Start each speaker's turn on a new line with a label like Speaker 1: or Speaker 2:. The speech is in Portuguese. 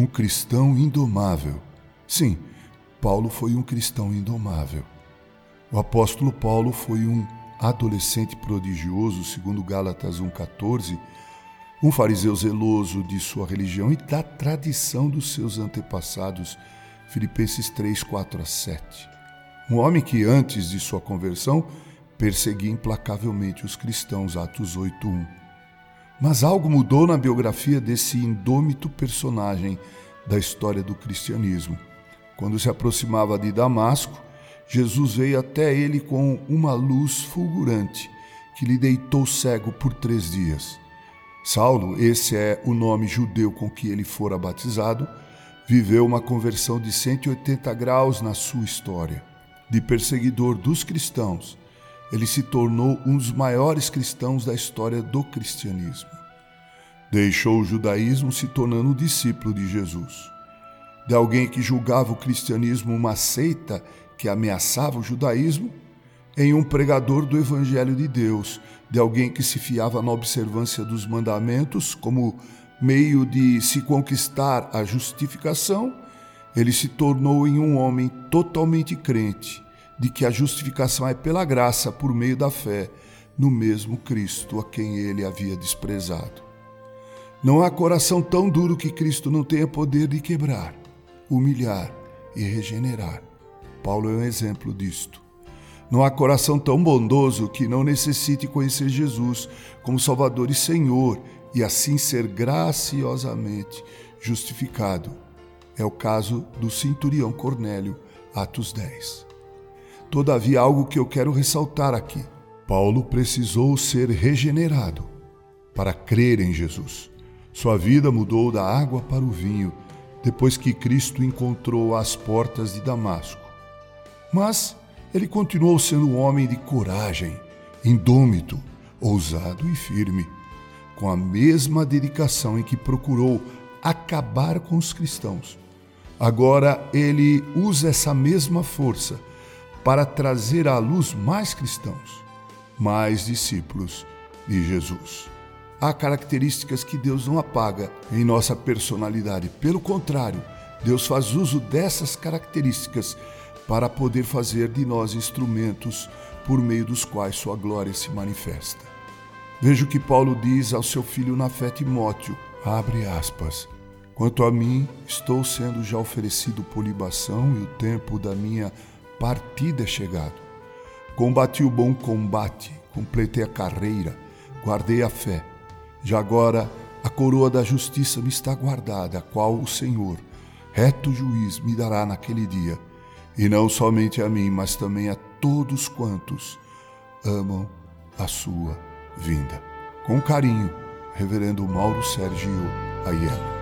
Speaker 1: um cristão indomável. Sim, Paulo foi um cristão indomável. O apóstolo Paulo foi um adolescente prodigioso, segundo Gálatas 1,14, um fariseu zeloso de sua religião e da tradição dos seus antepassados, Filipenses 3, 4 a 7. Um homem que, antes de sua conversão, perseguia implacavelmente os cristãos, Atos 8, 1. Mas algo mudou na biografia desse indômito personagem da história do cristianismo. Quando se aproximava de Damasco, Jesus veio até ele com uma luz fulgurante que lhe deitou cego por três dias. Saulo, esse é o nome judeu com que ele fora batizado, viveu uma conversão de 180 graus na sua história. De perseguidor dos cristãos, ele se tornou um dos maiores cristãos da história do cristianismo. Deixou o judaísmo se tornando discípulo de Jesus. De alguém que julgava o cristianismo uma seita que ameaçava o judaísmo, em um pregador do Evangelho de Deus, de alguém que se fiava na observância dos mandamentos como meio de se conquistar a justificação, ele se tornou em um homem totalmente crente de que a justificação é pela graça por meio da fé no mesmo Cristo a quem ele havia desprezado. Não há coração tão duro que Cristo não tenha poder de quebrar, humilhar e regenerar. Paulo é um exemplo disto. Não há coração tão bondoso que não necessite conhecer Jesus como Salvador e Senhor e assim ser graciosamente justificado. É o caso do centurião Cornélio, Atos 10. Todavia, algo que eu quero ressaltar aqui: Paulo precisou ser regenerado para crer em Jesus. Sua vida mudou da água para o vinho depois que Cristo encontrou às portas de Damasco. Mas ele continuou sendo um homem de coragem, indômito, ousado e firme, com a mesma dedicação em que procurou acabar com os cristãos. Agora ele usa essa mesma força para trazer à luz mais cristãos, mais discípulos de Jesus. Há características que Deus não apaga em nossa personalidade, pelo contrário, Deus faz uso dessas características para poder fazer de nós instrumentos por meio dos quais sua glória se manifesta. Veja o que Paulo diz ao seu filho na fé Timóteo, abre aspas, Quanto a mim, estou sendo já oferecido por libação e o tempo da minha partida é chegado. Combati o bom combate, completei a carreira, guardei a fé. Já agora a coroa da justiça me está guardada, a qual o Senhor, reto juiz, me dará naquele dia e não somente a mim, mas também a todos quantos amam a sua vinda. Com carinho, Reverendo Mauro Sérgio Aiello.